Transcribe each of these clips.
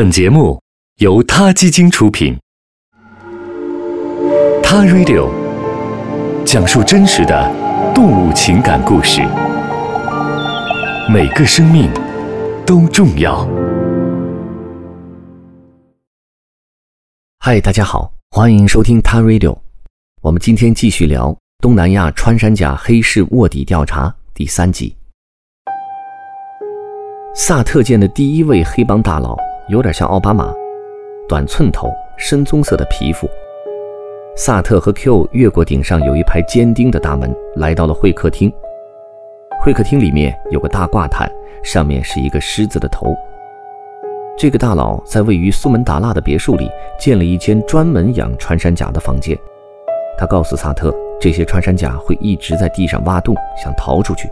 本节目由他基金出品，《他 Radio》讲述真实的动物情感故事，每个生命都重要。嗨，大家好，欢迎收听《他 Radio》，我们今天继续聊东南亚穿山甲黑市卧底调查第三集。萨特见的第一位黑帮大佬。有点像奥巴马，短寸头，深棕色的皮肤。萨特和 Q 越过顶上有一排尖钉的大门，来到了会客厅。会客厅里面有个大挂毯，上面是一个狮子的头。这个大佬在位于苏门答腊的别墅里建了一间专门养穿山甲的房间。他告诉萨特，这些穿山甲会一直在地上挖洞，想逃出去。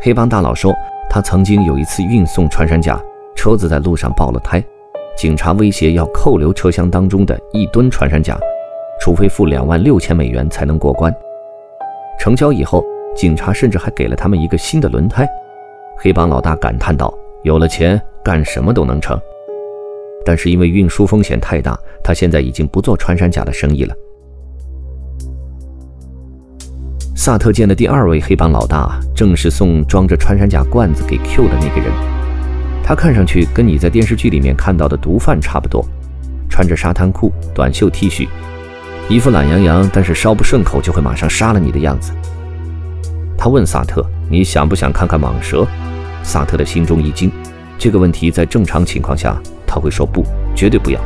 黑帮大佬说，他曾经有一次运送穿山甲。车子在路上爆了胎，警察威胁要扣留车厢当中的一吨穿山甲，除非付两万六千美元才能过关。成交以后，警察甚至还给了他们一个新的轮胎。黑帮老大感叹道：“有了钱，干什么都能成。”但是因为运输风险太大，他现在已经不做穿山甲的生意了。萨特见的第二位黑帮老大，正是送装着穿山甲罐子给 Q 的那个人。他看上去跟你在电视剧里面看到的毒贩差不多，穿着沙滩裤、短袖 T 恤，一副懒洋洋，但是稍不顺口就会马上杀了你的样子。他问萨特：“你想不想看看蟒蛇？”萨特的心中一惊，这个问题在正常情况下他会说不，绝对不要。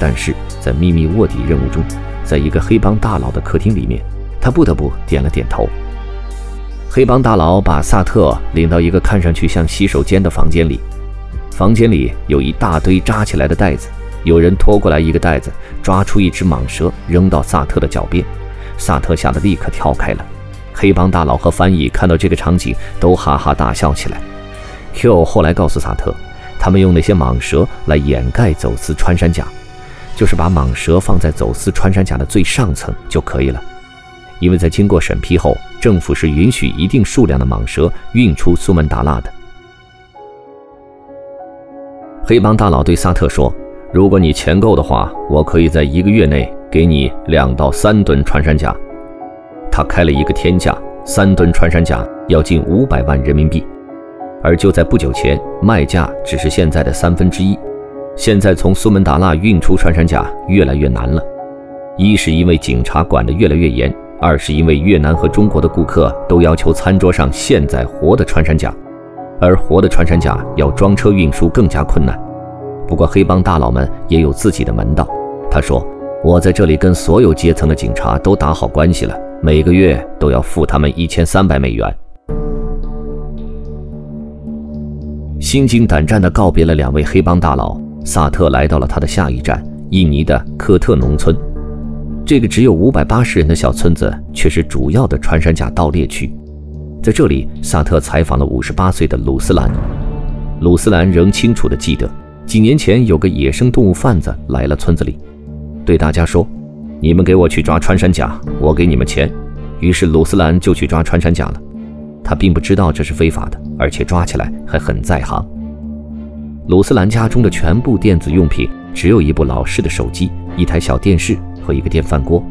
但是在秘密卧底任务中，在一个黑帮大佬的客厅里面，他不得不点了点头。黑帮大佬把萨特领到一个看上去像洗手间的房间里，房间里有一大堆扎起来的袋子，有人拖过来一个袋子，抓出一只蟒蛇扔到萨特的脚边，萨特吓得立刻跳开了。黑帮大佬和翻译看到这个场景都哈哈大笑起来。Q 后来告诉萨特，他们用那些蟒蛇来掩盖走私穿山甲，就是把蟒蛇放在走私穿山甲的最上层就可以了。因为在经过审批后，政府是允许一定数量的蟒蛇运出苏门答腊的。黑帮大佬对萨特说：“如果你钱够的话，我可以在一个月内给你两到三吨穿山甲。”他开了一个天价，三吨穿山甲要近五百万人民币。而就在不久前，卖价只是现在的三分之一。现在从苏门答腊运出穿山甲越来越难了，一是因为警察管得越来越严。二是因为越南和中国的顾客都要求餐桌上现宰活的穿山甲，而活的穿山甲要装车运输更加困难。不过黑帮大佬们也有自己的门道。他说：“我在这里跟所有阶层的警察都打好关系了，每个月都要付他们一千三百美元。”心惊胆战地告别了两位黑帮大佬，萨特来到了他的下一站——印尼的科特农村。这个只有五百八十人的小村子，却是主要的穿山甲盗猎区。在这里，萨特采访了五十八岁的鲁斯兰。鲁斯兰仍清楚地记得，几年前有个野生动物贩子来了村子里，对大家说：“你们给我去抓穿山甲，我给你们钱。”于是鲁斯兰就去抓穿山甲了。他并不知道这是非法的，而且抓起来还很在行。鲁斯兰家中的全部电子用品只有一部老式的手机，一台小电视。和一个电饭锅，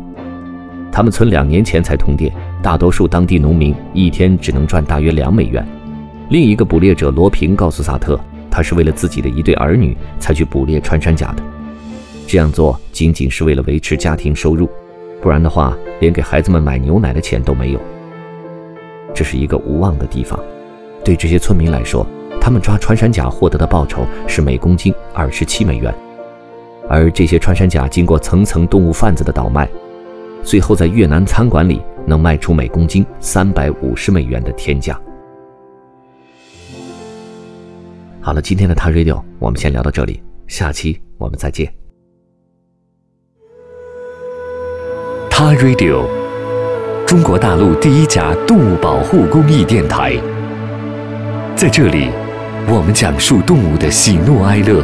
他们村两年前才通电，大多数当地农民一天只能赚大约两美元。另一个捕猎者罗平告诉萨特，他是为了自己的一对儿女才去捕猎穿山甲的，这样做仅仅是为了维持家庭收入，不然的话，连给孩子们买牛奶的钱都没有。这是一个无望的地方，对这些村民来说，他们抓穿山甲获得的报酬是每公斤二十七美元。而这些穿山甲经过层层动物贩子的倒卖，最后在越南餐馆里能卖出每公斤三百五十美元的天价。好了，今天的他 radio 我们先聊到这里，下期我们再见。他 radio，中国大陆第一家动物保护公益电台，在这里，我们讲述动物的喜怒哀乐。